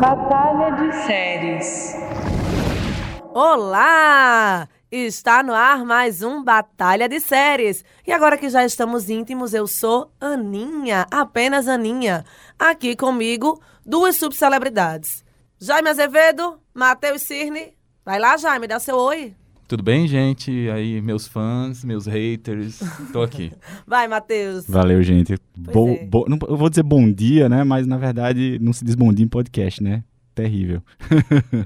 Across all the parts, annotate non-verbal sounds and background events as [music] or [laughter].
Batalha de séries. Olá! Está no ar mais um Batalha de Séries. E agora que já estamos íntimos, eu sou Aninha, apenas Aninha. Aqui comigo, duas subcelebridades. Jaime Azevedo, Matheus Cirne. Vai lá, Jaime, dá seu oi. Tudo bem, gente? Aí, meus fãs, meus haters, tô aqui. [laughs] Vai, Matheus. Valeu, gente. Bo, é. bo- não- eu vou dizer bom dia, né? Mas na verdade não se diz bom dia em podcast, né? Terrível.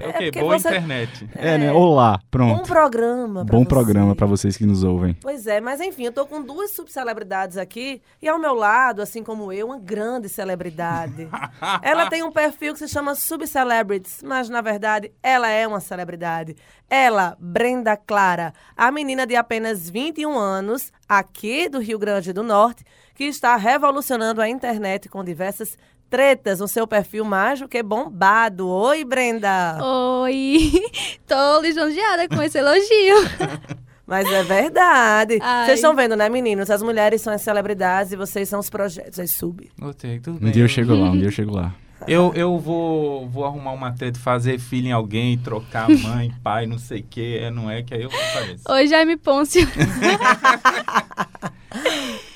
É o quê? porque Boa você- internet. É, né? Olá, Bom pronto. programa. pra Bom você. programa pra vocês que nos ouvem. Pois é, mas enfim, eu tô com duas subcelebridades aqui e ao meu lado, assim como eu, uma grande celebridade. [laughs] ela tem um perfil que se chama Subcelebrities, mas na verdade ela é uma celebridade. Ela, Brenda Clara, a menina de apenas 21 anos, aqui do Rio Grande do Norte, que está revolucionando a internet com diversas tretas no seu perfil do que bombado. Oi, Brenda! Oi, [laughs] tô lisonjeada com esse elogio. [laughs] Mas é verdade. Ai. Vocês estão vendo, né, meninos? As mulheres são as celebridades e vocês são os projetos, as sub. Ok, tudo Um bem. dia eu chego lá, um dia eu chego lá. [laughs] Eu, eu vou, vou arrumar uma treta, fazer filho em alguém, trocar mãe, pai, não sei o quê. É, não é que aí eu apareço. Oi, Jaime Pôncio.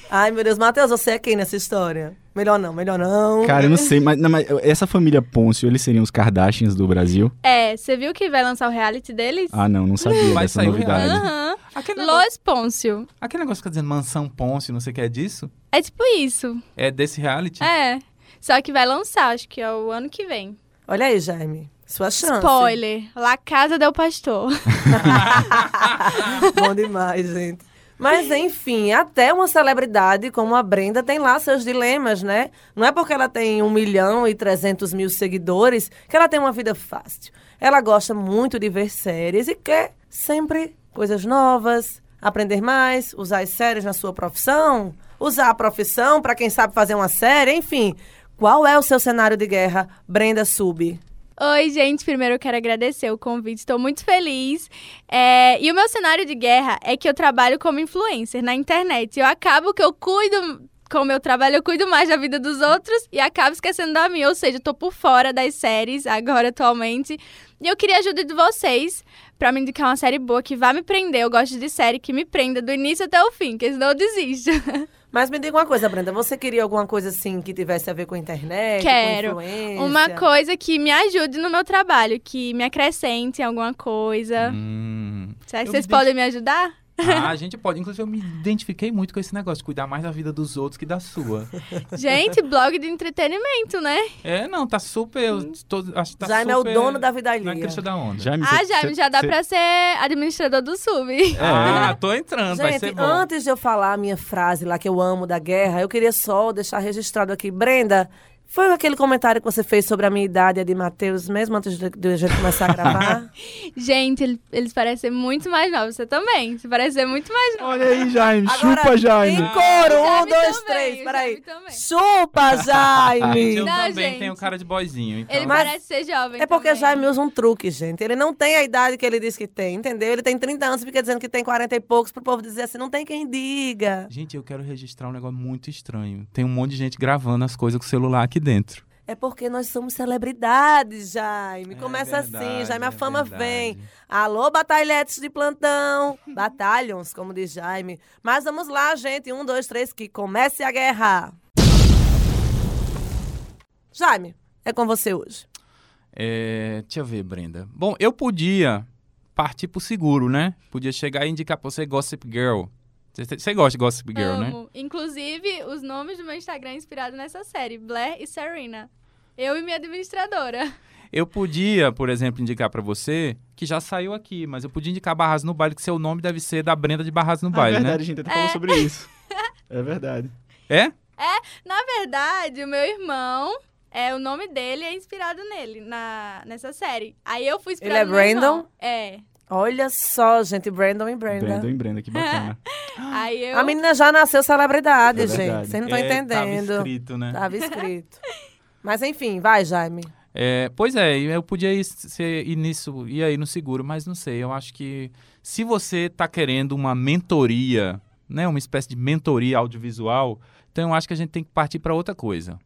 Ai, meu Deus, Matheus, você é quem nessa história? Melhor não, melhor não. Cara, eu não sei, mas, não, mas essa família Pôncio, eles seriam os Kardashians do Brasil? É, você viu que vai lançar o reality deles? Ah, não, não sabia Vai dessa novidade. Aham. Aquele negócio, Lois Pôncio. aquele negócio que tá dizendo mansão Ponce, não sei o que é disso? É tipo isso. É desse reality? É. Só que vai lançar, acho que é o ano que vem. Olha aí, Jaime. Sua chance. Spoiler. La Casa del Pastor. [laughs] Bom demais, gente. Mas, enfim, até uma celebridade como a Brenda tem lá seus dilemas, né? Não é porque ela tem 1 milhão e 300 mil seguidores que ela tem uma vida fácil. Ela gosta muito de ver séries e quer sempre coisas novas, aprender mais, usar as séries na sua profissão, usar a profissão para quem sabe fazer uma série, enfim. Qual é o seu cenário de guerra, Brenda Sub? Oi, gente. Primeiro eu quero agradecer o convite. Estou muito feliz. É, E o meu cenário de guerra é que eu trabalho como influencer na internet. Eu acabo que eu cuido. Com o meu trabalho, eu cuido mais da vida dos outros e acabo esquecendo da minha. Ou seja, eu tô por fora das séries agora, atualmente. E eu queria a ajuda de vocês pra me indicar uma série boa que vá me prender. Eu gosto de série que me prenda do início até o fim, porque senão eu desisto. [laughs] Mas me diga uma coisa, Brenda, você queria alguma coisa assim que tivesse a ver com a internet, Quero. com influência? Uma coisa que me ajude no meu trabalho, que me acrescente em alguma coisa. Hum. Será que Eu vocês me podem me ajudar? Ah, a gente pode. Inclusive, eu me identifiquei muito com esse negócio, de cuidar mais da vida dos outros que da sua. [laughs] Gente, blog de entretenimento, né? É, não, tá super. Eu tô, acho que tá Jaime é o super dono da vida Na alheia. crista da onda. Jaime, ah, Jaime, cê- já dá cê- pra ser administrador do sub. Ah, [laughs] tô entrando, vai ser Gente, bom. antes de eu falar a minha frase lá que eu amo da guerra, eu queria só deixar registrado aqui. Brenda, foi aquele comentário que você fez sobre a minha idade e a de Matheus, mesmo antes de, a gente começar a gravar? [laughs] Gente, ele- eles parecem muito mais novos. Você também. Você parece ser muito mais novo. Olha aí, Jaime, Agora, chupa, Jaime. Em coro, um, dois, também, três, peraí. Jaime também. Chupa, [laughs] Jaime! eu Não, também gente. tenho cara de boyzinho. Então... Ele Mas- parece ser jovem É porque também. Jaime usa um truque, gente. Ele não tem a idade que ele diz que tem, entendeu? Ele tem 30 anos e fica dizendo que tem 40 e poucos pro povo dizer assim, não tem quem diga. Gente, eu quero registrar um negócio muito estranho. Tem um monte de gente gravando as coisas com o celular aqui dentro. É porque nós somos celebridades, Jaime. Começa É assim, verdade, Jaime, a é fama verdade. vem. Alô, batalhetes de plantão. Batalhons, como diz Jaime. Mas vamos lá, gente. Um, dois, três, que comece a guerra. Jaime, é com você hoje. É, deixa eu ver, Brenda. Bom, eu podia partir pro seguro, né? Podia chegar e indicar pra você Gossip Girl. Você- gosta de Gossip Girl, né? Amo. Inclusive, os nomes do meu Instagram é inspirado nessa série, Blair e Serena. Eu e minha administradora. Eu podia, por exemplo, indicar pra você, que já saiu aqui, mas eu podia indicar Barras no Baile, que seu nome deve ser da Brenda de Barras no Ah, é Baile, verdade, né? a gente até falou sobre isso. [laughs] É verdade. É? Na verdade, o meu irmão, é, o nome dele é inspirado nele, na, nessa série. Aí eu fui inspirada Ele é meu irmão. Brandon? É. Olha só, gente, Brandon e Brenda. Brenda e Brenda, que bacana. [laughs] Aí eu... A menina já nasceu celebridade, É gente. Vocês não estão É, Tava entendendo. escrito, né? Tava escrito. Mas enfim, vai, Jaime. É, pois é, eu podia ir, ser, ir nisso, ir aí no seguro, mas não sei. Eu acho que se você tá querendo uma mentoria né, uma espécie de mentoria audiovisual. Então eu acho que a gente tem que partir para outra coisa.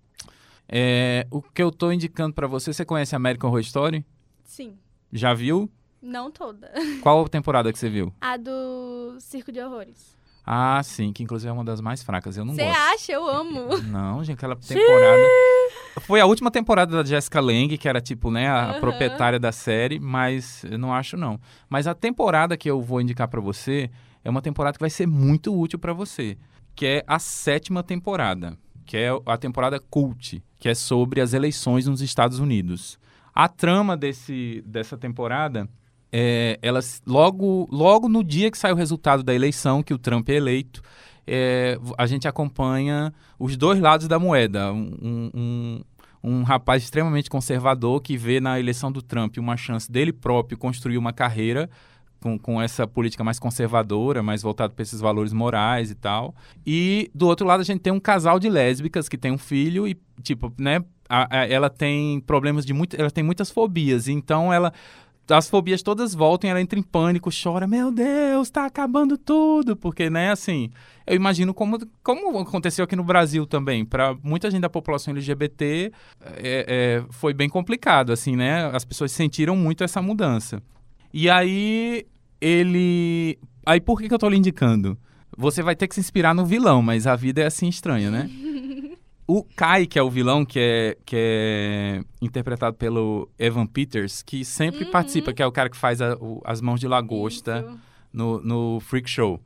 É, o que eu estou indicando para você, você conhece American Horror Story? Sim. Já viu? Não toda. [laughs] Qual temporada que você viu? A do Circo de Horrores. Ah, sim, que inclusive é uma das mais fracas. Eu não Você gosto. acha? Eu amo. [laughs] Não, gente, aquela temporada. Foi a última temporada da Jessica Lange, que era tipo, né, a Aham. proprietária da série, mas eu não acho não. Mas a temporada que eu vou indicar pra você é uma temporada que vai ser muito útil pra você, que é a sétima temporada, que é a temporada Cult, que é sobre as eleições nos Estados Unidos. A trama desse, dessa temporada é, elas logo, logo no dia que sai o resultado da eleição, que o Trump é eleito, é, a gente acompanha os dois lados da moeda. Um, um, um- rapaz extremamente conservador que vê na eleição do Trump uma chance dele próprio construir uma carreira com, com essa política mais conservadora, mais voltada para esses valores morais e tal. E do outro lado a gente tem um casal de lésbicas que tem um filho e, tipo, né, ela tem problemas de muito, ela tem muitas fobias, então ela as fobias todas voltam, ela entra em pânico, chora, meu Deus, tá acabando tudo, porque, né, assim, eu imagino como, como aconteceu aqui no Brasil também, para muita gente da população LGBT é, é, foi bem complicado, assim, né, as pessoas sentiram muito essa mudança. E aí, ele, aí por que que eu tô lhe indicando? Você vai ter que se inspirar no vilão, mas a vida é assim estranha, né? [laughs] O Kai, que é o vilão, que é, que é interpretado pelo Evan Peters, que sempre Uhum. participa, que é o cara que faz a- o- as mãos de lagosta Isso. no, no Freak Show.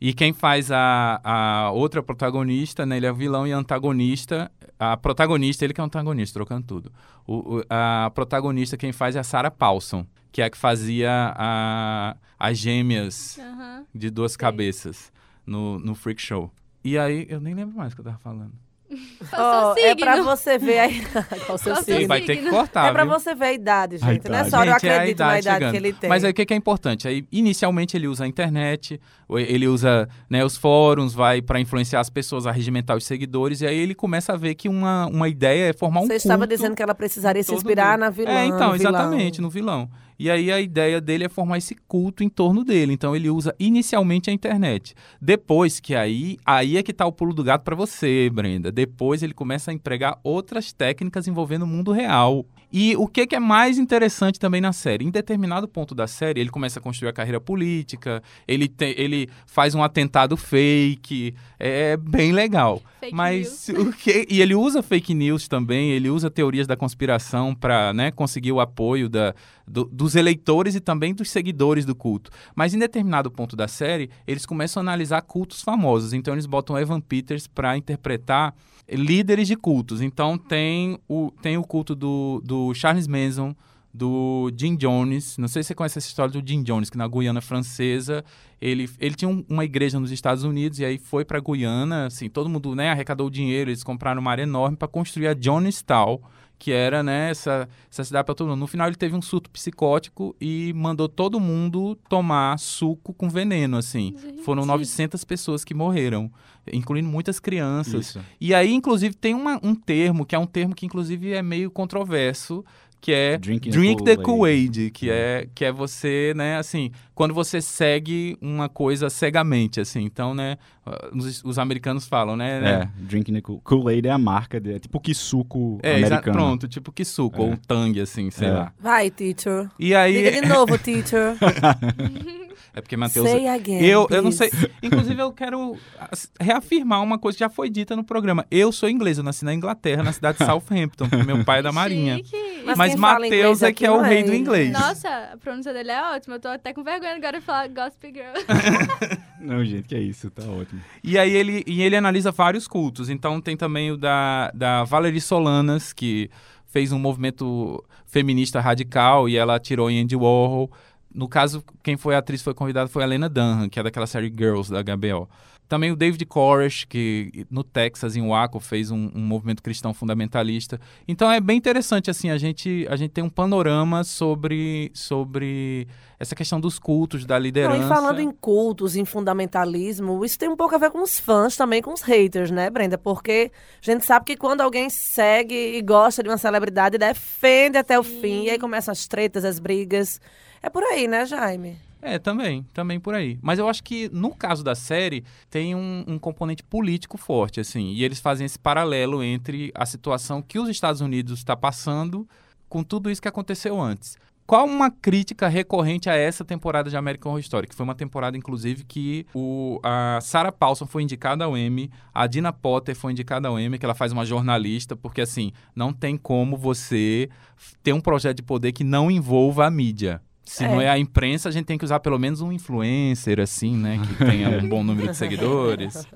E quem faz a, a outra protagonista, né? Ele é o vilão e antagonista. A protagonista, ele que é o antagonista, trocando tudo. O, o- a protagonista, quem faz é a Sarah Paulson, que é a que fazia a, as gêmeas Aham. de duas Sei. cabeças no, no Freak Show. E aí, eu nem lembro mais o que eu tava falando. [laughs] Qual o Ó, seu é pra você ver aí. Qual [laughs] o seu Qual seu signo? Vai ter que cortar, É pra viu? você ver a idade, A gente. Nessa idade. hora eu Gente, é a acredito na idade idade chegando. que ele tem. Mas aí o que que é importante? Aí, inicialmente ele usa a internet, ele usa né, os fóruns, vai para influenciar as pessoas, a regimentar os seguidores, e aí ele começa a ver que uma, uma ideia é formar um Você estava dizendo que ela precisaria se inspirar mundo. na vilã. É, então, vilão. exatamente, no vilão. E aí a ideia dele é formar esse culto em torno dele. Então ele usa inicialmente a internet. Depois que aí, aí é que tá o pulo do gato para você, Brenda. Depois ele começa a empregar outras técnicas envolvendo o mundo real. E o que, que é mais interessante também na série? Em determinado ponto da série, ele começa a construir a carreira política, ele, tem, ele faz um atentado fake, é bem legal. Fake Mas [laughs] o que e ele usa fake news também, ele usa teorias da conspiração para né, conseguir o apoio da, do- dos eleitores e também dos seguidores do culto. Mas em determinado ponto da série, eles começam a analisar cultos famosos. Então eles botam Evan Peters para interpretar líderes de cultos. Então tem o, tem o culto do, do Charles Manson, do Jim Jones. Não sei se você conhece essa história do Jim Jones, que na Guiana Francesa ele, ele tinha um- uma igreja nos Estados Unidos e aí foi para Guiana, assim, todo mundo né, arrecadou dinheiro, eles compraram uma área enorme para construir a Jonestown, que era né, essa, essa cidade para todo mundo. No final ele teve um surto psicótico e mandou todo mundo tomar suco com veneno, assim. Gente. Foram 900 pessoas que morreram, incluindo muitas crianças. Isso. E aí, inclusive, tem uma- um termo, que é um termo que, inclusive, é meio controverso, que é Drinking drink the Kool-Aid. Que é, que é você, né, assim, quando você segue uma coisa cegamente, assim. Então, né, os, os americanos falam, né? né, É, Drinking the Kool- Kool-Aid é a marca, de, é tipo que suco É, americano. pronto, tipo que suco, É. ou tang, assim, sei É. lá. Vai, teacher. E aí, Diga de novo, teacher. [laughs] é porque Matheus... Say again, Eu, eu não sei. Inclusive, eu quero reafirmar uma coisa que já foi dita no programa. Eu sou inglês, eu nasci na Inglaterra, na cidade de [laughs] Southampton, meu pai é da Marinha. Chique. Mas Mas Matheus é que é o é rei do inglês. Nossa, a pronúncia dele é ótima. Eu tô até com vergonha agora de falar Gossip Girl. [laughs] Não, gente, que é isso, tá ótimo. E aí ele, e ele analisa vários cultos. Então tem também o da, da Valerie Solanas, que fez um movimento feminista radical e ela atirou em Andy Warhol. No caso, quem foi a atriz foi convidada foi a Lena Dunham, que é daquela série Girls da HBO. Também o David Koresh, que no Texas, em Waco, fez um, um movimento cristão fundamentalista. Então é bem interessante, assim, a gente, a gente tem um panorama sobre, sobre essa questão dos cultos, da Não, liderança. e falando em cultos, em fundamentalismo, isso tem um pouco a ver com os fãs também, com os haters, né, Brenda? Porque a gente sabe que quando alguém segue e gosta de uma celebridade, defende até o fim, e aí começam as tretas, as brigas. É por aí, né, Jaime? É, também, também por aí. Mas eu acho que no caso da série tem um, um componente político forte, assim, e eles fazem esse paralelo entre a situação que os Estados Unidos está passando com tudo isso que aconteceu antes. Qual uma crítica recorrente a essa temporada de American Horror Story? Que foi uma temporada, inclusive, que o, a Sarah Paulson foi indicada ao Emmy, a Dina Potter foi indicada ao Emmy, que ela faz uma jornalista, porque, assim, não tem como você ter um projeto de poder que não envolva a mídia. Se É. não é a imprensa, a gente tem que usar pelo menos um influencer, assim, né? Que tenha um bom número de seguidores. [laughs]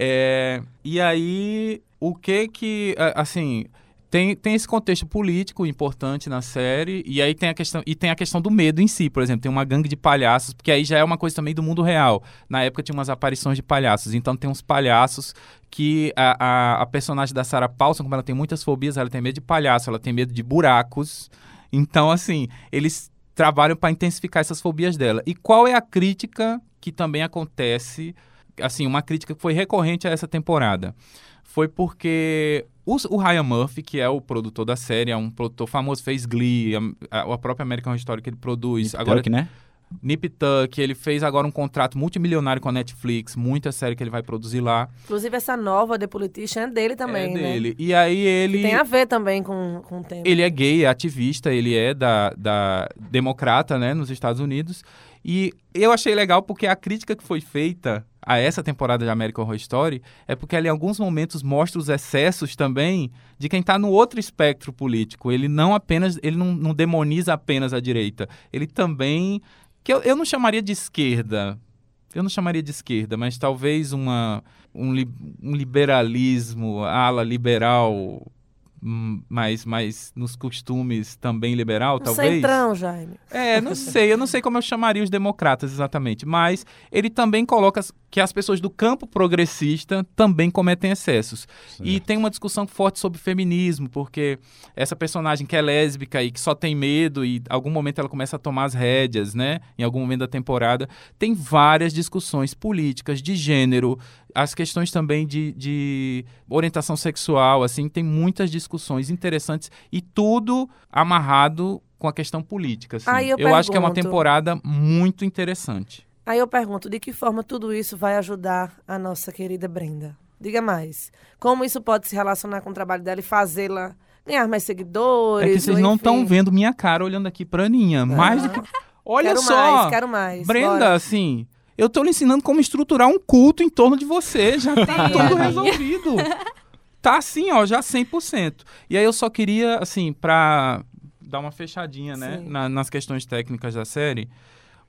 É, e aí, o que que, assim, tem, tem esse contexto político importante na série, e aí tem a questão, e tem a questão do medo em si, por exemplo, tem uma gangue de palhaços, porque aí já é uma coisa também do mundo real. Na época tinha umas aparições de palhaços, então tem uns palhaços que a, a, a personagem da Sarah Paulson, como ela tem muitas fobias, ela tem medo de palhaço, ela tem medo de buracos. Então, assim, eles trabalham para intensificar essas fobias dela. E qual é a crítica que também acontece, assim, uma crítica que foi recorrente a essa temporada? Foi porque o Ryan Murphy, que é o produtor da série, é um produtor famoso, fez Glee, a, a- própria American Horror Story que ele produz. Agora, Tuck, né? Nip Tuck, ele fez agora um contrato multimilionário com a Netflix, muita série que ele vai produzir lá. Inclusive, essa nova The Politician é dele também, é né? dele. E aí ele... Que tem a ver também com, com o tempo. Ele é gay, é ativista, ele é da, da democrata, né, nos Estados Unidos. E eu achei legal porque a crítica que foi feita a essa temporada de American Horror Story é porque ela em alguns momentos mostra os excessos também de quem está no outro espectro político. Ele não apenas, ele não, não demoniza apenas a direita. Ele também, que eu, eu não chamaria de esquerda, eu não chamaria de esquerda, mas talvez uma, um, li- um liberalismo, ala liberal, hum, mais, mais nos costumes também liberal, Um talvez. centrão, Jaime. É, não sei, eu não sei como eu chamaria os democratas exatamente, mas ele também coloca que as pessoas do campo progressista também cometem excessos. E tem uma discussão forte sobre feminismo, porque essa personagem que é lésbica e que só tem medo e em algum momento ela começa a tomar as rédeas, né? Em algum momento da temporada, tem várias discussões políticas de gênero, as questões também de, de orientação sexual, assim, tem muitas discussões interessantes e tudo amarrado com a questão política. Assim. Aí eu acho que é uma temporada muito interessante. Aí eu pergunto, de que forma tudo isso vai ajudar a nossa querida Brenda? Diga mais. Como isso pode se relacionar com o trabalho dela e fazê-la ganhar mais seguidores? É que vocês não estão vendo minha cara olhando aqui pra Aninha. Mais do que. Olha quero só! mais, quero mais. Brenda, Bora. assim, eu tô lhe ensinando como estruturar um culto em torno de você. Já tá tudo resolvido. Tá assim, ó, já 100%. E aí eu só queria, assim, pra dar uma fechadinha, né, na- nas questões técnicas da série,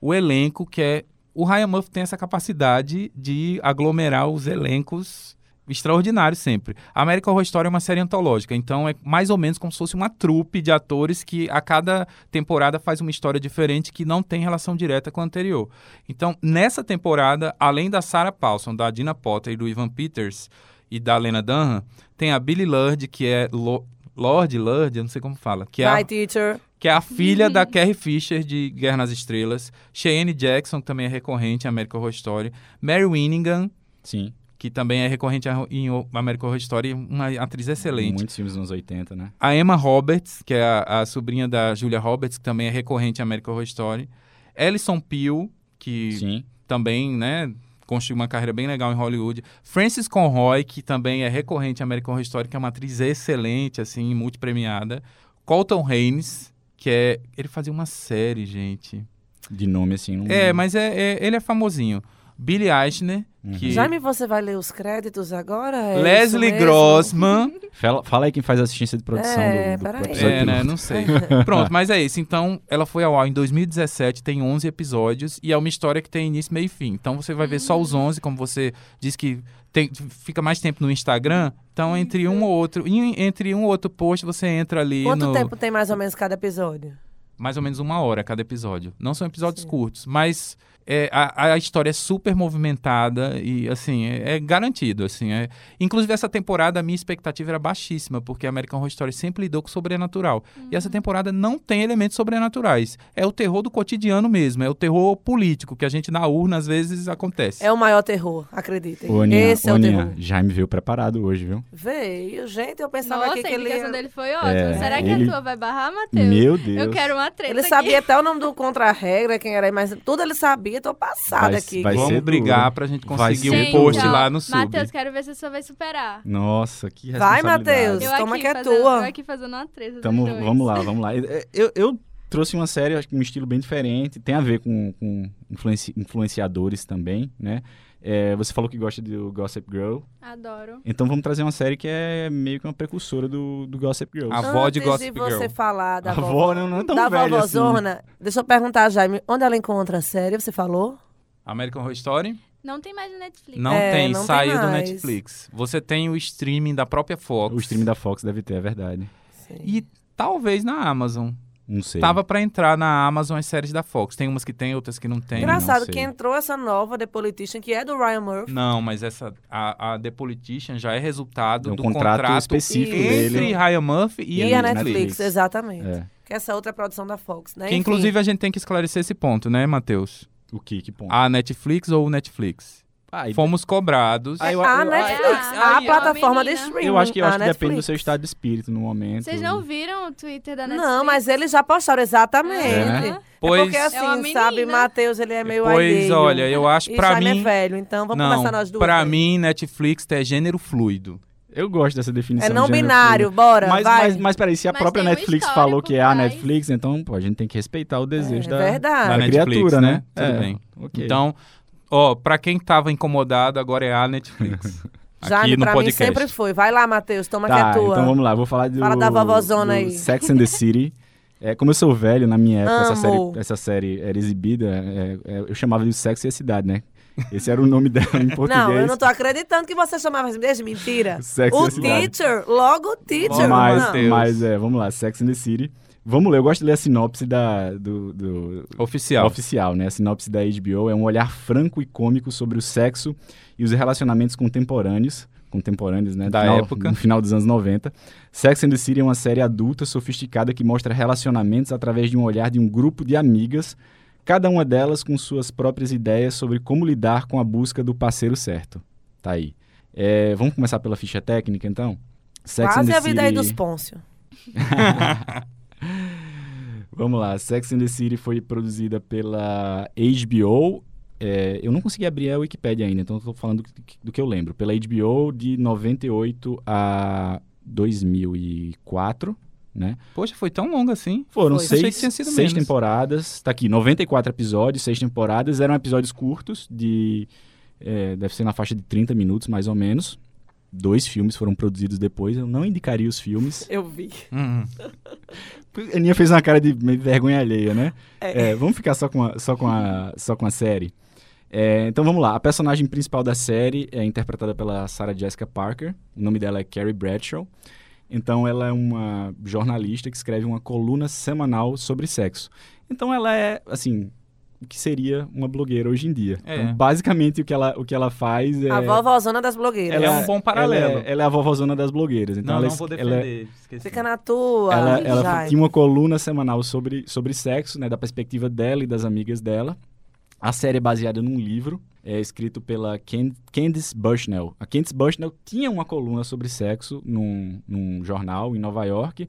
o elenco que é... O Ryan Murphy tem essa capacidade de aglomerar os elencos extraordinários sempre. A American Horror Story é uma série antológica, então é mais ou menos como se fosse uma trupe de atores que a cada temporada faz uma história diferente que não tem relação direta com a anterior. Então, nessa temporada, além da Sarah Paulson, da Dina Potter e do Ivan Peters e da Lena Dunham, tem a Billy Lurd, que é Lo- Lord, Lurd, eu não sei como fala, que é a, My teacher. Que é a filha da Carrie Fisher de Guerra nas Estrelas, Cheyenne Jackson, que também é recorrente em American Horror Story, Mary Winningham, Sim. que também é recorrente em American Horror Story, uma atriz excelente. Muitos filmes dos anos 80, né? A Emma Roberts, que é a, a sobrinha da Julia Roberts, que também é recorrente em American Horror Story. Alison Peel, que Sim. também, né, construiu uma carreira bem legal em Hollywood. Frances Conroy, que também é recorrente em American Horror Story, que é uma atriz excelente, assim, multipremiada. Colton Haynes, que é... Ele fazia uma série, gente. De nome, assim. Não... É, mas é, é- ele é famosinho. Billy Eichner, Uhum. que... Jaime, você vai ler os créditos agora? É Leslie? Grossman... [laughs] Fala, fala aí quem faz a assistência de produção É, do, episódio É, né? Não sei. [laughs] Pronto, mas é isso. Então, ela foi ao ar em 2017, tem 11 episódios e é uma história que tem início, meio e fim. Então, você vai ver só os 11, como você disse que tem- fica mais tempo no Instagram. Então, entre um ou outro, entre um ou outro post, você entra ali Quanto no tempo tem mais ou menos cada episódio? mais ou menos uma hora cada episódio. Não são episódios Sim. curtos, mas é, a, a história é super movimentada e, assim, é, é garantido, assim. É... Inclusive, essa temporada, a minha expectativa era baixíssima, porque a American Horror Story sempre lidou com o sobrenatural. E essa temporada não tem elementos sobrenaturais. É o terror do cotidiano mesmo, é o terror político, que a gente na urna, às vezes, acontece. É o maior terror, acreditem. Ô, Aninha, Esse é ô, o terror. Jaime veio preparado hoje, viu? Veio, gente, eu pensava Nossa, a que ele indicação ia... dele foi ótima. É, Será que ele- a tua vai barrar, Matheus? Meu Deus. Eu quero uma uma treta Ele aqui. sabia até o nome do contra-regra, quem era, mas tudo ele sabia. Tô passada Vai- aqui. vai Vamos ser brigar duro. pra gente Vai conseguir um post duro. lá no sub. Matheus, quero ver se você vai superar. Nossa, que Vai, responsabilidade. Matheus. Eu Toma que é fazendo, tua. Eu aqui fazendo uma treta Tamo, vamos lá, vamos lá. Eu, eu trouxe uma série, acho que um estilo bem diferente, tem a ver com, com influenci- influenciadores também, né? É, você falou que gosta do Gossip Girl, Adoro. então vamos trazer uma série que é meio que uma precursora do, do Gossip Girl. A avó de Antes Gossip de você Girl. falar da A vovó, avó não, não é tão da velha assim. vovózona, deixa eu perguntar, Jaime, onde ela encontra a série? Você falou? American Horror Story? Não tem mais no Netflix. Não É, tem, não tem saiu do mais. Netflix. Você tem o streaming da própria Fox. O stream da Fox deve ter, é verdade. E talvez na Amazon. Não sei. Tava pra entrar na Amazon as séries da Fox. Tem umas que tem, outras que não tem. Engraçado sei. que entrou essa nova The Politician, que é do Ryan Murphy. Não, mas essa a, a The Politician já é resultado É um do contrato contrato, específico entre dele. Ryan Murphy e, E, a a Netflix. Netflix, exatamente. É. Que essa outra produção da Fox, né? Que Enfim. inclusive a gente tem que esclarecer esse ponto, né, Matheus? O que? Que ponto? A Netflix ou o Netflix? Ah, e- Fomos cobrados. Ah, eu- a Netflix, Ah, a é plataforma de streaming. eu acho que, eu a acho que depende do seu estado de espírito no momento. Vocês não viram o Twitter da Netflix? Não, mas eles já postaram exatamente. É, né? É Pois, porque assim, É sabe. Matheus, ele é meio pois alheio. olha, eu acho pra Jaime mim. é velho, então vamos não, começar nós duas. pra mim, Netflix é gênero fluido. Eu gosto dessa definição. É de não gênero binário, fluido. bora, Mas, vai. mas, mas peraí, se a Mas própria Netflix falou que é a. Netflix, então pô, a gente tem que respeitar o desejo É da, verdade. da Da Netflix, criatura, né? né? Tudo É, bem. ok. Então, ó, pra quem tava incomodado, agora é a Netflix. Jaime, [laughs] aqui no pra mim podcast. sempre foi. Vai lá, Matheus, toma Tá, que é tua. então vamos lá, vou falar do, Fala da vovózona do aí. Sex and the City. [laughs] É, como eu sou velho, na minha época, essa série, essa série era exibida, é, é, eu chamava de Sex e a Cidade, né? Esse era o nome dela em [laughs] português. Não, eu não tô acreditando que você chamava assim desde mentira. Sex o and the City. teacher, logo o teacher. Mas, mas é, vamos lá, Sex and the City. Vamos ler, eu gosto de ler a sinopse da, do, do, Oficial. oficial, né? A sinopse da HBO é um olhar franco e cômico sobre o sexo e os relacionamentos contemporâneos, contemporâneos, né? Da Final- época. No [laughs] final dos anos 90. Sex and the City é uma série adulta, sofisticada, que mostra relacionamentos através de um olhar de um grupo de amigas, cada uma delas com suas próprias ideias sobre como lidar com a busca do parceiro certo. Tá aí. É, vamos começar pela ficha técnica, então? Sex and Quase the a vida aí City- dos Pôncio. [laughs] Vamos lá, Sex and the City foi produzida pela HBO. é, eu não consegui abrir a Wikipedia ainda, então tô falando do, que- do que eu lembro. Pela HBO de 98 a 2004, né? Poxa, foi tão longo assim. Foram Foi. Seis, seis menos. temporadas. Tá aqui, 94 episódios, seis temporadas. Eram episódios curtos, de. é, deve ser na faixa de 30 minutos, mais ou menos. Dois filmes foram produzidos depois. Eu não indicaria os filmes. Eu vi. Hum. A [laughs] Aninha fez uma cara de meio vergonha alheia, né? É. É, vamos ficar só com a, só com a, só com a série. É, então vamos lá. A personagem principal da série é interpretada pela Sarah Jessica Parker. O nome dela é Carrie Bradshaw. Então ela é uma jornalista que escreve uma coluna semanal sobre sexo. Então ela é, assim, que seria uma blogueira hoje em dia. É. Então, basicamente o que ela, o que ela faz é... A vovózona das blogueiras. Ela é um bom paralelo. Ela é, ela é a vovózona das blogueiras. Então Não, ela, não vou ela é- defender. Esqueci. Fica na tua. ela, ela tinha uma coluna semanal sobre, sobre sexo, né, da perspectiva dela e das amigas dela. A série é baseada num livro, é escrito pela Can Candice Bushnell. A Candice Bushnell tinha uma coluna sobre sexo num, num jornal em Nova York.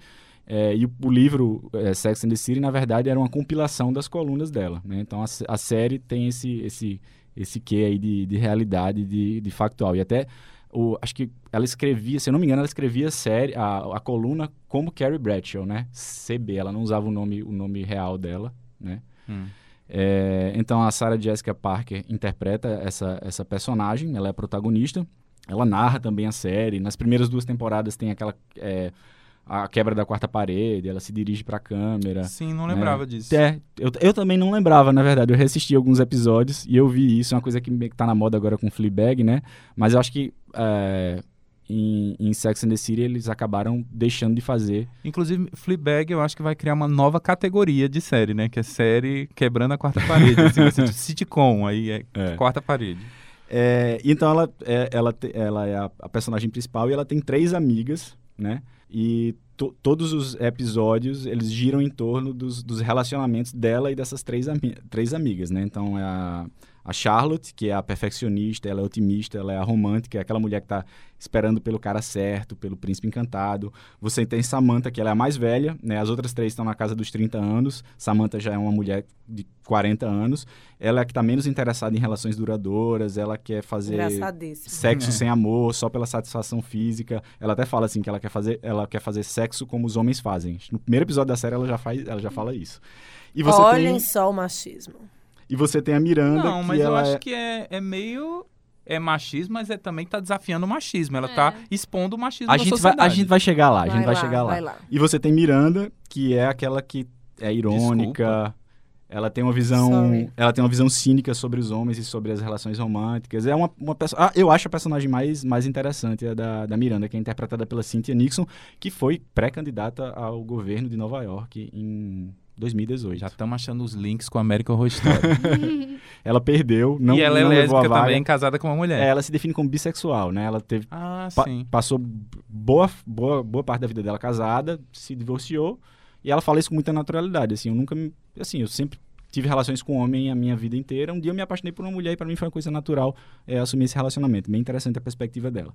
É, e o, o livro é, Sex and the City, na verdade, era uma compilação das colunas dela. né? Então a, a série tem esse, esse, esse quê aí de, de realidade, de, de factual. E até, o, acho que ela escrevia, se eu não me engano, ela escrevia a, série, a, a coluna como Carrie Bradshaw, né? CB, ela não usava o nome, o nome real dela, né? Hum. É, então a Sarah Jessica Parker interpreta essa, essa personagem, ela é a protagonista. Ela narra também a série. Nas primeiras duas temporadas tem aquela é, a quebra da quarta parede, ela se dirige para a câmera. Sim, não lembrava disso. É, eu, eu também não lembrava, na verdade. Eu reassisti alguns episódios e eu vi isso. É uma coisa que meio que tá na moda agora com Fleabag, né? Mas eu acho que é, em, em Sex and the City eles acabaram deixando de fazer. Inclusive, Fleabag eu acho que vai criar uma nova categoria de série, né? Que é série quebrando a quarta parede. assim, vai ser tipo sitcom, aí é, [laughs] É. quarta parede. É, então ela é, ela, ela é a, a personagem principal e ela tem três amigas, né? E to- todos os episódios eles giram em torno dos, dos relacionamentos dela e dessas três, ami três amigas, né? Então é a, a Charlotte, que é a perfeccionista, ela é otimista, ela é a romântica, é aquela mulher que está esperando pelo cara certo, pelo príncipe encantado. Você tem Samantha, que ela é a mais velha, né? As outras três estão na casa dos 30 anos. Samantha já é uma mulher de 40 anos. Ela é que está menos interessada em relações duradouras, ela quer fazer sexo sem amor, só pela satisfação física. Ela até fala assim que ela quer fazer, ela quer fazer sexo como os homens fazem. No primeiro episódio da série ela já faz, ela já fala isso. E você Olhem tem só o machismo. E você tem a Miranda Não, que mas eu acho é... que é, é meio. É machismo, mas é também tá desafiando o machismo. Ela tá expondo o machismo a na gente vai sociedade. a gente vai chegar lá, a gente vai lá, chegar lá. Vai lá. E você tem Miranda, que é aquela que é irônica. Desculpa. Ela tem uma visão, Sorry. ela tem uma visão cínica sobre os homens e sobre as relações românticas. É uma, uma perso- ah, eu acho a personagem mais, mais interessante a da, da Miranda, que é interpretada pela Cynthia Nixon, que foi pré-candidata ao governo de Nova York em 2018. Já estamos achando os links com a American Horror. [laughs] Ela perdeu, não, e ela é não a lésbica também, casada com uma mulher. É, ela se define como bissexual, né? Ela teve Ah, Pa- sim. passou boa, boa, boa parte da vida dela casada, se divorciou, e ela fala isso com muita naturalidade, assim, eu nunca, me- assim, eu sempre tive relações com homem a minha vida inteira, um dia eu me apaixonei por uma mulher e para mim foi uma coisa natural é, assumir esse relacionamento, bem interessante a perspectiva dela.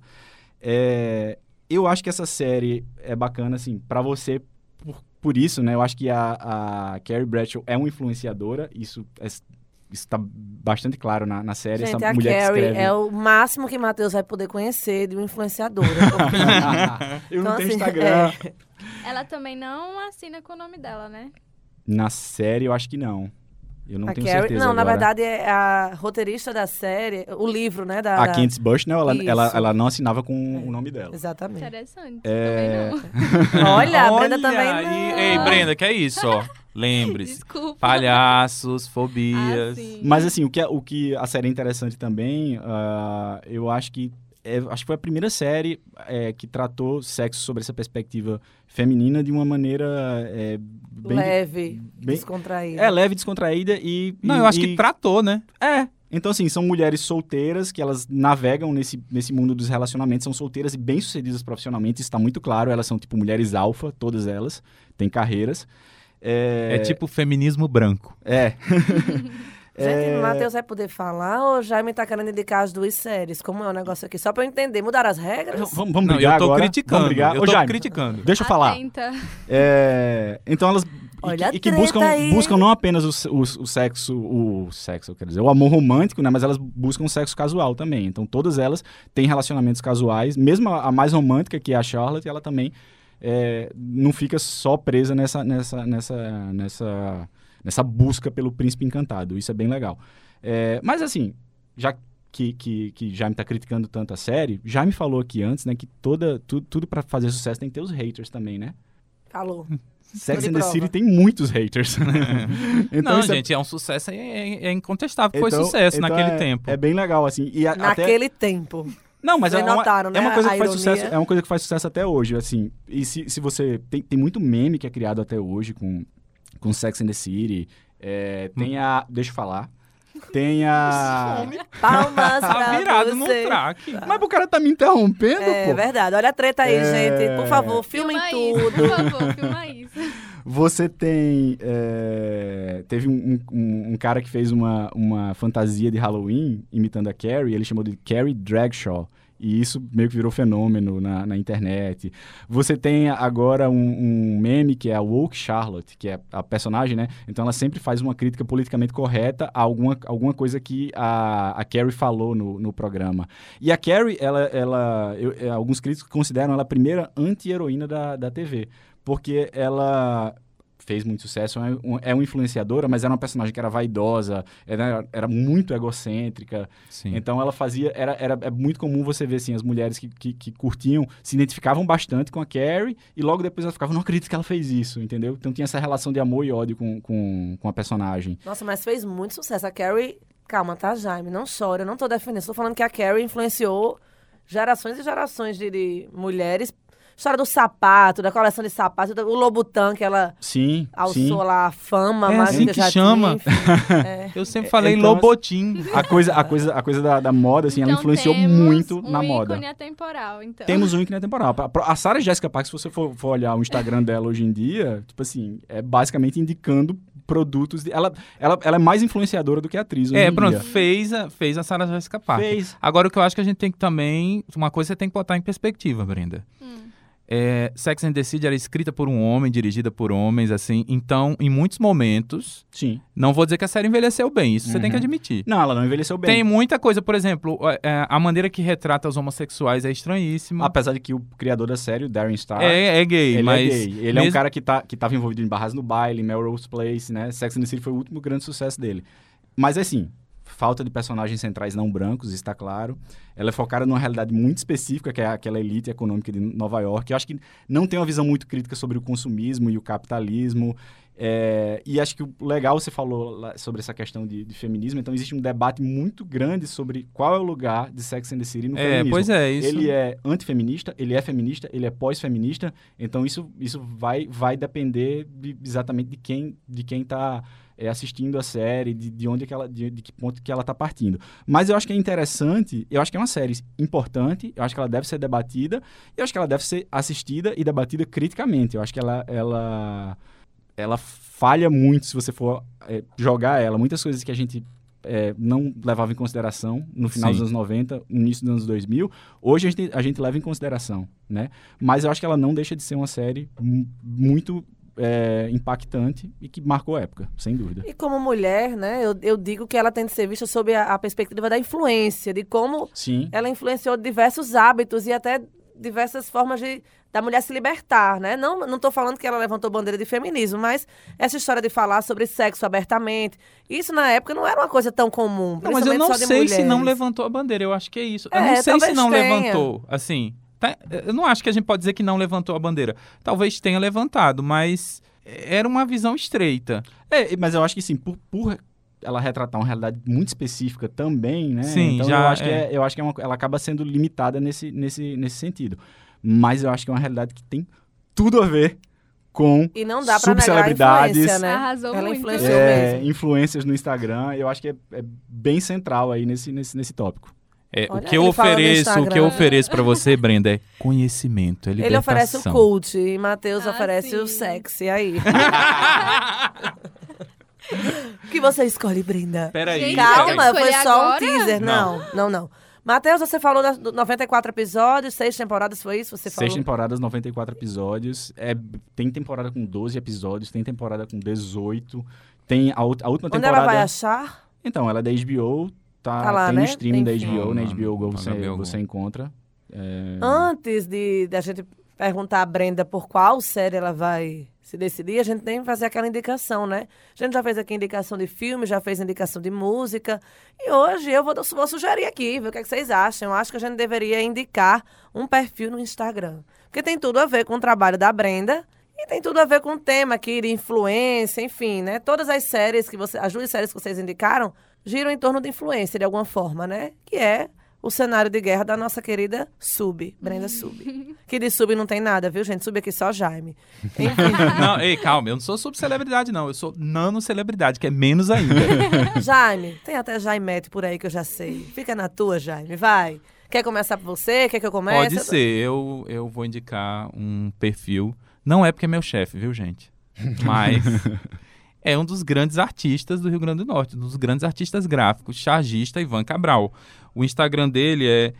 É, eu acho que essa série é bacana, assim, para você, por, por isso, né, eu acho que a, a Carrie Bradshaw é uma influenciadora, isso é, está bastante claro na, na série, Gente, essa a mulher que Carrie escreve... é o máximo que Matheus vai poder conhecer de uma influenciadora. porque- [laughs] [laughs] eu não Então, tenho assim, Instagram. é. Ela também não assina com o nome dela, né? Na série, eu acho que não. Eu não a tenho Carrie, certeza não, na agora. verdade é a roteirista da série, o livro, né? Da, A da- Candice Bushnell, ela, Isso. ela, ela não assinava com É. o nome dela. Exatamente. Interessante. É. Também não. [laughs] [laughs] Olha, a Brenda Olha, também e- não. Ei, Brenda, que é isso, ó. Lembre-se. Desculpa. Palhaços, Ah, fobias. sim. Mas assim, o que, é- o que a série é interessante também, ah, eu acho que é, acho que foi a primeira série é, que tratou sexo sobre essa perspectiva feminina de uma maneira é, bem, Leve, bem- descontraída. é leve, descontraída e Não, e- eu acho e- que tratou, né? É. Então, assim, são mulheres solteiras que elas navegam nesse, nesse mundo dos relacionamentos, são solteiras e bem-sucedidas profissionalmente, isso está muito claro. Elas são, tipo, mulheres alfa, todas elas, têm carreiras. É, É, tipo feminismo branco. É. [laughs] Gente, É, o Matheus vai poder falar ou o Jaime tá querendo indicar as duas séries? Como é o negócio aqui? Só pra eu entender. Mudaram as regras? Vamos, vamos Não, brigar eu tô agora? criticando. Vamos brigar? Eu Ô, tô Jaime, criticando. deixa eu falar. É, então elas... Olha e que, e que buscam, aí, buscam não apenas o, o, o sexo, o sexo, eu quero dizer, o amor romântico, né? Mas elas buscam o sexo casual também. Então todas elas têm relacionamentos casuais. Mesmo a, a mais romântica, que é a Charlotte, ela também é, não fica só presa nessa, nessa, nessa, nessa, nessa busca pelo príncipe encantado. Isso é bem legal. É, mas assim, já que, que, que Jaime tá criticando tanto a série, Jaime falou aqui antes, né, que toda, tu, tudo para fazer sucesso tem que ter os haters também, né? Falou. [laughs] Sex and the. City tem muitos haters. [laughs] então, não, isso é- gente, é um sucesso, é, é- é incontestável que foi então- sucesso então naquele é- tempo. É bem legal, assim. E a- até... Naquele tempo. Não, mas é Vocês uma, notaram, né, é uma coisa a que faz sucesso. É uma coisa que faz sucesso até hoje, assim. E se, se você tem, tem muito meme que é criado até hoje com com Sex and the City. É, tem a, deixa eu falar. Tem a [laughs] Palmas Tá virado no você. track. Mas o cara tá me interrompendo, É pô. verdade. Olha a treta aí, É. gente. Por favor, filmem Filma isso, tudo. por [laughs] favor, filma isso. Você tem. é, teve um, um- um cara que fez uma, uma fantasia de Halloween imitando a Carrie, ele chamou de Carrie Dragshaw. E isso meio que virou fenômeno na, na internet. Você tem agora um, um meme que é a Woke Charlotte, que é a personagem, né? Então ela sempre faz uma crítica politicamente correta a alguma, alguma coisa que a, a Carrie falou no, no programa. E a Carrie, ela, ela eu- é, alguns críticos consideram ela a primeira anti-heroína da, da TV. Porque ela fez muito sucesso, é, um- é uma influenciadora, mas era uma personagem que era vaidosa, era, era muito egocêntrica. Sim. Então ela fazia. Era, era é muito comum você ver assim, as mulheres que, que, que curtiam se identificavam bastante com a Carrie e logo depois elas ficavam, não acredito que ela fez isso, entendeu? Então tinha essa relação de amor e ódio com, com, com a personagem. Nossa, mas fez muito sucesso. A Carrie. Calma, tá, Jaime? Não chora. Eu não tô defendendo. Estou falando que a Carrie influenciou gerações e gerações de, de mulheres. História do sapato, da coleção de sapatos, o Lobutan, que ela Sim, alçou sim. lá a fama, É mas assim que já chama. Enfim. [laughs] É. Eu sempre falei então, Lobotim. A coisa, a coisa, a coisa da, da moda, assim, ela Então influenciou temos muito um na moda. ícone atemporal, então. Temos um ícone temporal. A Sarah Jessica Parker, se você for, for olhar o Instagram dela hoje em dia, tipo assim, é basicamente indicando produtos. de- ela, ela, ela é mais influenciadora do que atriz. hoje É, em pronto, dia. fez a, fez a Sarah Jessica Parker. Fez. Agora, o que eu acho que a gente tem que também. Uma coisa você tem que botar em perspectiva, Brenda. É, Sex and the City era escrita por um homem, dirigida por homens, assim. Então, em muitos momentos, Sim. não vou dizer que a série envelheceu bem, isso você tem que Uhum. admitir. Não, ela não envelheceu bem. Tem muita coisa, por exemplo, é, a maneira que retrata os homossexuais é estranhíssima. Apesar de que o criador da série, o Darren Star, É, é gay, ele mas. é gay. Ele é um mesmo- cara que, tá, que tava envolvido em Barras no Baile, Melrose Place, né? Sex and the City foi o último grande sucesso dele. Mas assim, falta de personagens centrais não brancos, está claro. Ela é focada numa realidade muito específica, que é aquela elite econômica de Nova York. Eu acho que não tem uma visão muito crítica sobre o consumismo e o capitalismo. É, e acho que o legal você falou sobre essa questão de, de feminismo. Então existe um debate muito grande sobre qual é o lugar de Sex and the City no É, feminismo. pois é, isso. Ele é antifeminista, ele é feminista, ele é pós-feminista. Então isso, isso vai, vai depender de- exatamente de quem de quem está assistindo a série, de, de onde é que ela, de, de que ponto que ela está partindo. Mas eu acho que é interessante, eu acho que é uma série importante, eu acho que ela deve ser debatida, e eu acho que ela deve ser assistida e debatida criticamente. Eu acho que ela, ela, ela falha muito se você for é, jogar ela. Muitas coisas que a gente é, não levava em consideração no final Sim. dos anos 90, no início dos anos 2000, hoje a gente, a gente leva em consideração, né? Mas eu acho que ela não deixa de ser uma série mu- muito é, impactante e que marcou a época, sem dúvida. E como mulher, né, eu, eu digo que ela tem de ser vista sob a, a perspectiva da influência, de como Sim. ela influenciou diversos hábitos e até diversas formas de da mulher se libertar, né? Não, não tô falando que ela levantou bandeira de feminismo, mas essa história de falar sobre sexo abertamente, isso na época não era uma coisa tão comum. Não, mas eu não sei se não levantou a bandeira. Eu acho que é isso. Eu É, não sei se não tenha. levantou. Assim, eu não acho que a gente pode dizer que não levantou a bandeira. Talvez tenha levantado, mas era uma visão estreita. É, mas eu acho que sim, por, por ela retratar uma realidade muito específica também, né? Sim, então já eu acho que, é. é- eu acho que é uma, ela acaba sendo limitada nesse, nesse, nesse sentido. Mas eu acho que é uma realidade que tem tudo a ver com E não dá pra negar a subcelebridades, influência, né? Arrasou ela muito. influenciou é, mesmo. influências no Instagram. Eu acho que é, é bem central aí nesse, nesse, nesse tópico. É, o que eu ofereço, o que eu ofereço pra você, [laughs] Brenda, é conhecimento, é Ele oferece o cult e Matheus Ah, oferece o sim. sexy. Aí. [laughs] o que você escolhe, Brenda? Peraí. Calma, foi só um teaser. Não, não, não. Matheus, você falou das do 94 episódios, seis temporadas, foi isso? Você Seis falou? temporadas, 94 episódios. É, tem temporada com 12 episódios, tem temporada com 18. Tem a, a última Onde temporada. ela vai achar? Então, ela é da HBO, tá, Tá lá, tem né? no streaming da. HBO, na Não, HBO Go não, você, HBO você encontra. É, Antes de da gente perguntar a Brenda por qual série ela vai se decidir, a gente tem que fazer aquela indicação, né? A gente já fez aqui indicação de filme, já fez indicação de música. E hoje eu vou, vou sugerir aqui, ver o que, é que vocês acham. Eu acho que a gente deveria indicar um perfil no Instagram. Porque tem tudo a ver com o trabalho da Brenda. E tem tudo a ver com o tema aqui de influência, enfim, né? Todas as séries que você. As duas séries que vocês indicaram giram em torno de influência, de alguma forma, né? Que é o cenário de guerra da nossa querida Sub, Brenda Sub. [laughs] que de Sub não tem nada, viu, gente? Sub aqui só Jaime. [laughs] Não, ei, calma, eu não sou subcelebridade, não. Eu sou nano-celebridade, que é menos ainda. [laughs] Jaime, tem até Jaimete por aí que eu já sei. Fica na tua, Jaime, vai. Quer começar por você? Quer que eu comece? Pode ser, eu, eu vou indicar um perfil. Não é porque é meu chefe, viu, gente? Mas é um dos grandes artistas do Rio Grande do Norte, um dos grandes artistas gráficos, chargista Ivan Cabral. O Instagram dele é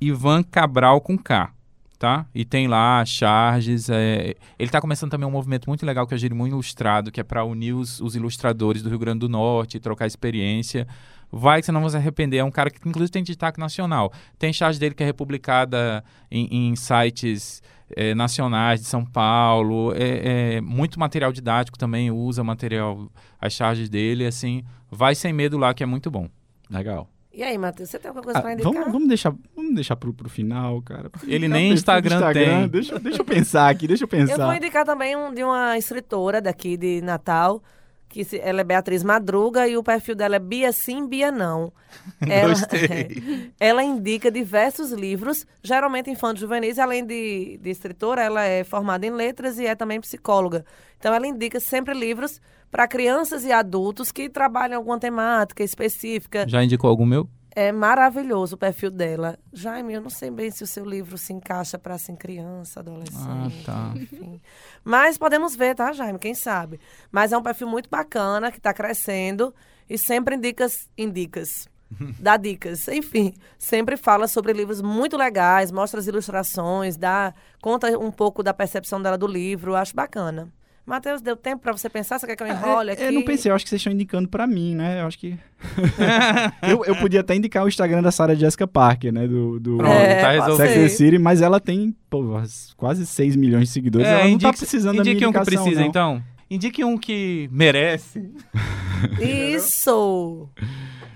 Ivan Cabral com K, tá? E tem lá charges. é, Ele tá começando também um movimento muito legal que é o Jerimum Ilustrado, que é para unir os, os ilustradores do Rio Grande do Norte, trocar experiência. Vai que você não vai se arrepender. É um cara que, inclusive, tem destaque nacional. Tem charge dele que é republicada em, em sites eh, nacionais de São Paulo. É, é muito material didático também. Usa material, as charges dele. Assim, vai sem medo lá, que é muito bom. Legal. E aí, Matheus, você tem alguma coisa Ah, pra indicar? vamos, vamos deixar, vamos deixar pro, pro final, cara. Ele Tá nem do Instagram tem. Deixa, deixa eu pensar aqui, deixa eu Eu vou pensar. indicar também um, de uma escritora daqui de Natal, que se- ela é Beatriz Madruga e o perfil dela é Bia Sim, Bia Não. [laughs] Ela, Gostei. [laughs] ela indica diversos livros, geralmente infantos juvenis, além de, de escritora, ela é formada em letras e é também psicóloga. Então ela indica sempre livros para crianças e adultos que trabalham alguma temática específica. Já indicou algum meu? É maravilhoso o perfil dela. Jaime, eu não sei bem se o seu livro se encaixa para assim, criança, adolescente, Ah, tá. enfim. Mas podemos ver, tá, Jaime? Quem sabe? Mas é um perfil muito bacana, que está crescendo e sempre indicas, indicas, [laughs] dá dicas. Enfim, sempre fala sobre livros muito legais, mostra as ilustrações, dá, conta um pouco da percepção dela do livro. Acho bacana. Matheus, deu tempo para você pensar? Você quer que eu enrole aqui? É, Eu não pensei, eu acho que vocês estão indicando pra mim, né? Eu acho que. [laughs] eu, eu podia até indicar o Instagram da Sarah Jessica Parker, né? Do, do Pronto, É, tá resolvido. Sex and City, mas ela tem pô, as- quase 6 milhões de seguidores. ela não tá precisando da minha indique um que indicação, precisa, não. então. Indique um que merece. Isso!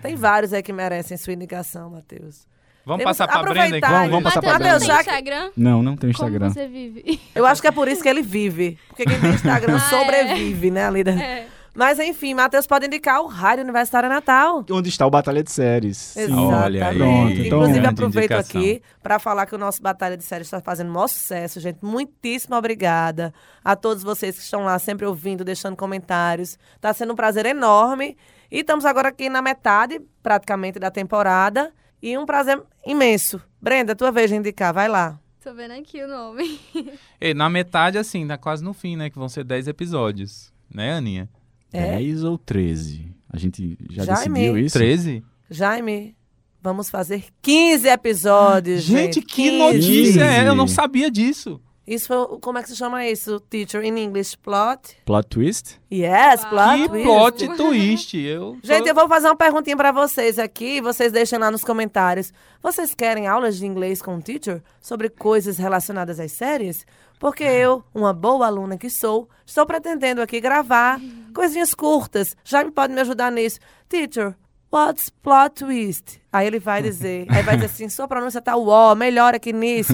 Tem vários aí que merecem sua indicação, Matheus. Vamos Temos- passar pra Brenda, então? Vamos, vamos passar pra Matheus, Brenda. tem Já que- Instagram? Não, não tem Instagram. Como você vive? Eu acho que é por isso que ele vive. Porque quem tem Instagram [laughs] Ah, é. sobrevive, né, ali da... É. Mas enfim, Matheus pode indicar o Rádio Universitário Natal. Onde está o Batalha de Séries? Exatamente. Olha aí. Pronto, então- Inclusive, aproveito indicação. aqui para falar que o nosso Batalha de Séries está fazendo maior sucesso, gente. Muitíssimo obrigada a todos vocês que estão lá sempre ouvindo, deixando comentários. Está sendo um prazer enorme. E estamos agora aqui na metade, praticamente, da temporada. E um prazer imenso. Brenda, tua vez de indicar, vai lá. Tô vendo aqui o nome. [laughs] E na metade, assim, tá quase no fim, né? Que vão ser 10 episódios. Né, Aninha? É. 10 ou 13? A gente já Jaime. decidiu isso? 13? Jaime, vamos fazer 15 episódios, gente. Gente, que 15. notícia! é? Eu não 15. sabia disso. Isso foi, como é que se chama isso, teacher? In English, plot? Plot twist? Yes, plot que twist. plot [laughs] twist. Eu Gente, tô- eu vou fazer uma perguntinha pra vocês aqui, vocês deixem lá nos comentários. Vocês querem aulas de inglês com o teacher sobre coisas relacionadas às séries? Porque eu, uma boa aluna que sou, estou pretendendo aqui gravar [laughs] coisinhas curtas. Já me pode me ajudar nisso. Teacher, what's plot twist? Aí ele vai dizer, aí vai dizer assim, sua pronúncia tá uó, melhora aqui nisso.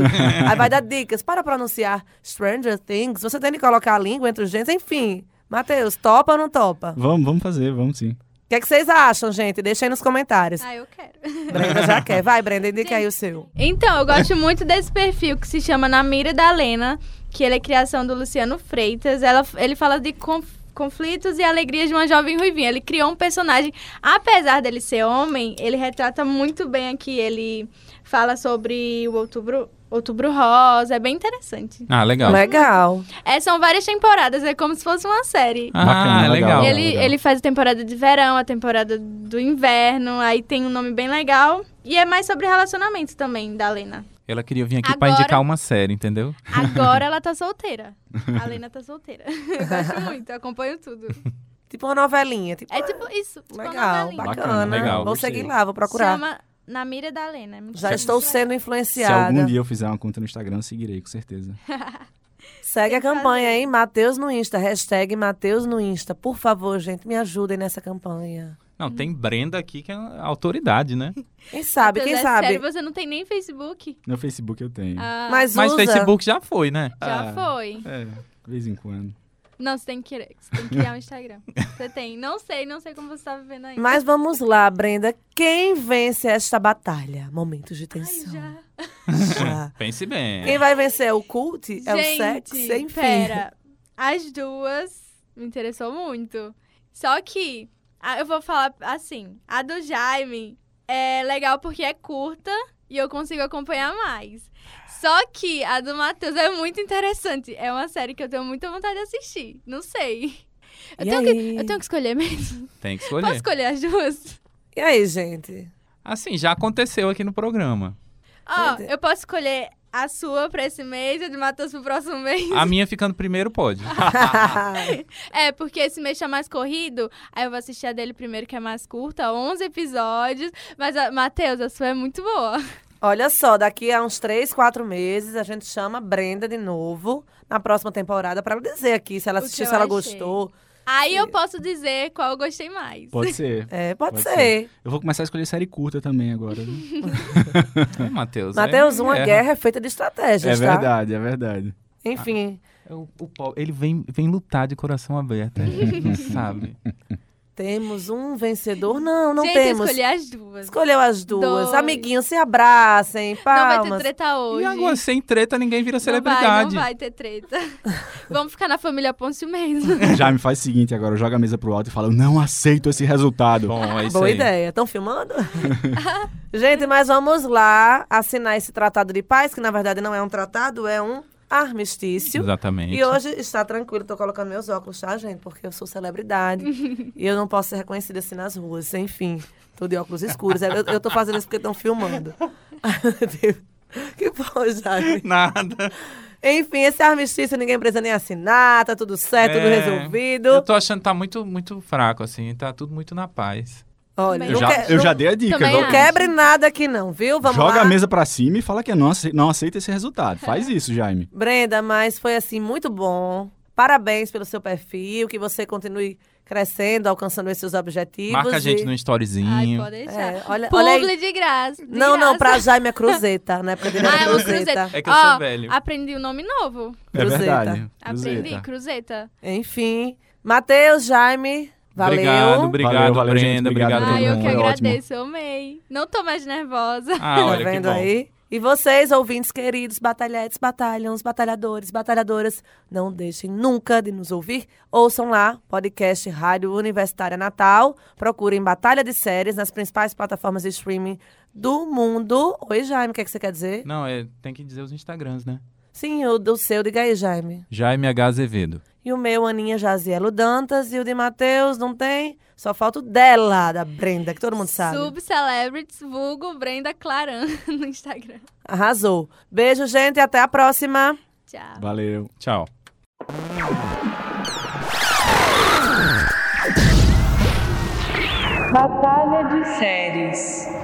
aí vai dar dicas para pronunciar Stranger Things. Você tem que colocar a língua entre os dentes, enfim. Matheus, topa ou não topa? Vamos, vamos fazer, vamos sim. O que, é que vocês acham, gente? Deixa aí nos comentários. Ah, eu quero. Brenda já quer. Vai, Brenda, indica aí o seu. Então, eu gosto muito desse perfil que se chama Na Mira da Lena, que ele é criação do Luciano Freitas. Ela, ele fala de conf- conflitos e alegrias de uma jovem ruivinha. Ele criou um personagem, apesar dele ser homem, ele retrata muito bem aqui. Ele fala sobre o outubro, outubro rosa, é bem interessante. Ah, legal. Legal. É, são várias temporadas, é como se fosse uma série. Ah, Bacana, legal. legal. ele, ele faz a temporada de verão, a temporada do inverno, aí tem um nome bem legal. E é mais sobre relacionamento também, da Lena. Ela queria vir aqui pra Agora- indicar uma série, entendeu? Agora ela tá [laughs] solteira. A Lena tá solteira. [laughs] Eu gosto muito, eu acompanho tudo. Tipo uma novelinha. Tipo, É tipo isso, tipo legal, bacana. Bacana, legal, Vou seguir lá, vou procurar. Chama Na Mira da Lena. é muito Já estou sendo Se influenciada. algum dia eu fizer uma conta no Instagram, eu seguirei, com certeza. [laughs] Segue a campanha aí, Mateus no Insta. Hashtag Mateus no Insta. Por favor, gente, me ajudem nessa campanha. Não, tem Brenda aqui que é autoridade, né? [laughs] Quem sabe, quem é sabe? Sério, você não tem nem Facebook? No Facebook eu tenho. Ah, Mas, Mas usa. Facebook já foi, né? já Ah. foi. É, de vez em quando. Não, você tem que, você tem que criar um Instagram. [laughs] Você tem. Não sei, não sei como você tá vivendo ainda. Mas vamos lá, Brenda. Quem vence esta batalha? Momentos de Ai, tensão. já. Já. [laughs] Pense bem. Quem vai vencer? É o cult? É o Gente, sexo? Enfim. pera. As duas me interessou muito. Só que, eu vou falar assim, a do Jaime é legal porque é curta e eu consigo acompanhar mais. Só que a do Matheus é muito interessante. É uma série que eu tenho muita vontade de assistir. Não sei. Eu, E tenho aí? que, eu tenho que escolher mesmo. Tem que Posso escolher. escolher as duas? E aí, gente? Assim, já aconteceu aqui no programa. Ó, Entendi. eu posso escolher a sua pra esse mês e a de Matheus pro próximo mês. A minha ficando primeiro pode. [laughs] É, porque esse mês tá mais corrido, aí eu vou assistir a dele primeiro, que é mais curta, 11 episódios. Mas, a, Matheus, a sua é muito boa. Olha só, daqui a uns três, quatro meses, a gente chama a Brenda de novo na próxima temporada pra ela dizer aqui se ela assistiu, se ela achei. gostou. Aí eu posso dizer qual eu gostei mais. Pode ser. [laughs] É, pode, Pode ser. ser. Eu vou começar a escolher série curta também agora. [laughs] É, Matheus. Matheus, é, uma é, guerra é feita de É estratégias, tá? verdade, é verdade. Enfim, é o- o ele vem, vem lutar de coração aberto. é, [laughs] não sabe. Temos um vencedor? Não, não Gente, temos. escolhi as duas. Escolheu as duas. Dois. Amiguinhos, se abracem, Não vai ter palmas. treta hoje. E agora, sem treta, ninguém vira Não vai, celebridade. não vai ter treta. [laughs] Vamos ficar na família Pôncio mesmo. [laughs] Jaime, faz o seguinte agora, joga a mesa pro alto e fala, eu não aceito esse resultado. Bom, é isso Boa aí. ideia. Estão filmando? [laughs] Gente, mas vamos lá assinar esse tratado de paz, que na verdade não é um tratado, é um armistício. Exatamente. E hoje está tranquilo, tô colocando meus óculos, tá, gente? Porque eu sou celebridade [laughs] e eu não posso ser reconhecida assim nas ruas. Enfim, tô de óculos escuros. Eu, tô fazendo isso porque estão filmando. [laughs] Que foi, Jaime? Nada. Enfim, esse armistício ninguém precisa nem assinar, tá tudo certo, tudo É, resolvido. Eu tô achando que tá muito, muito fraco, assim. Tá tudo muito na paz. Olha, Eu não, já, que- eu não- já dei a dica. Também não acho. quebre nada aqui não, viu? Vamos joga lá. a mesa pra cima e fala que não, ace- não aceita esse resultado. Faz isso, Jaime. Brenda, mas foi assim muito bom. Parabéns pelo seu perfil, que você continue crescendo, alcançando esses seus objetivos. Marca a gente e- no Ai, storyzinho. É, pode deixar. olha, olha. Publi de graça. de Não, não, graça. pra Jaime é Cruzeta, né? É Ah, é o Cruzeta. É que eu Ó, sou velho. Aprendi um nome novo. É Cruzeta. verdade. Aprendi, Cruzeta. Cruzeta. Enfim. Matheus, Jaime, valeu. Obrigado, obrigado, Valeu, valeu, gente. Brenda. Obrigado Obrigado, a Ai, todo eu que Foi agradeço, eu amei. Não tô mais nervosa. Ah, Tá olha que vendo aí? E vocês, ouvintes queridos, batalhetes, batalhões, batalhadores, batalhadoras, não deixem nunca de nos ouvir. Ouçam lá, podcast Rádio Universitária Natal. Procurem Batalha de Séries nas principais plataformas de streaming do mundo. Oi, Jaime, o que, é que você quer dizer? Não, é, tem que dizer os Instagrams, né? Sim, o do seu, diga aí, Jaime. Jaime H. Azevedo. E o meu, Aninha Jazielo Dantas. E o de Matheus, não tem? Só falta o dela, da Brenda, que todo mundo sabe. Subcelebrities, vulgo Brenda Claran [laughs] no Instagram. Arrasou. Beijo, gente, e até a próxima. Tchau. Valeu. Tchau. Batalha de séries.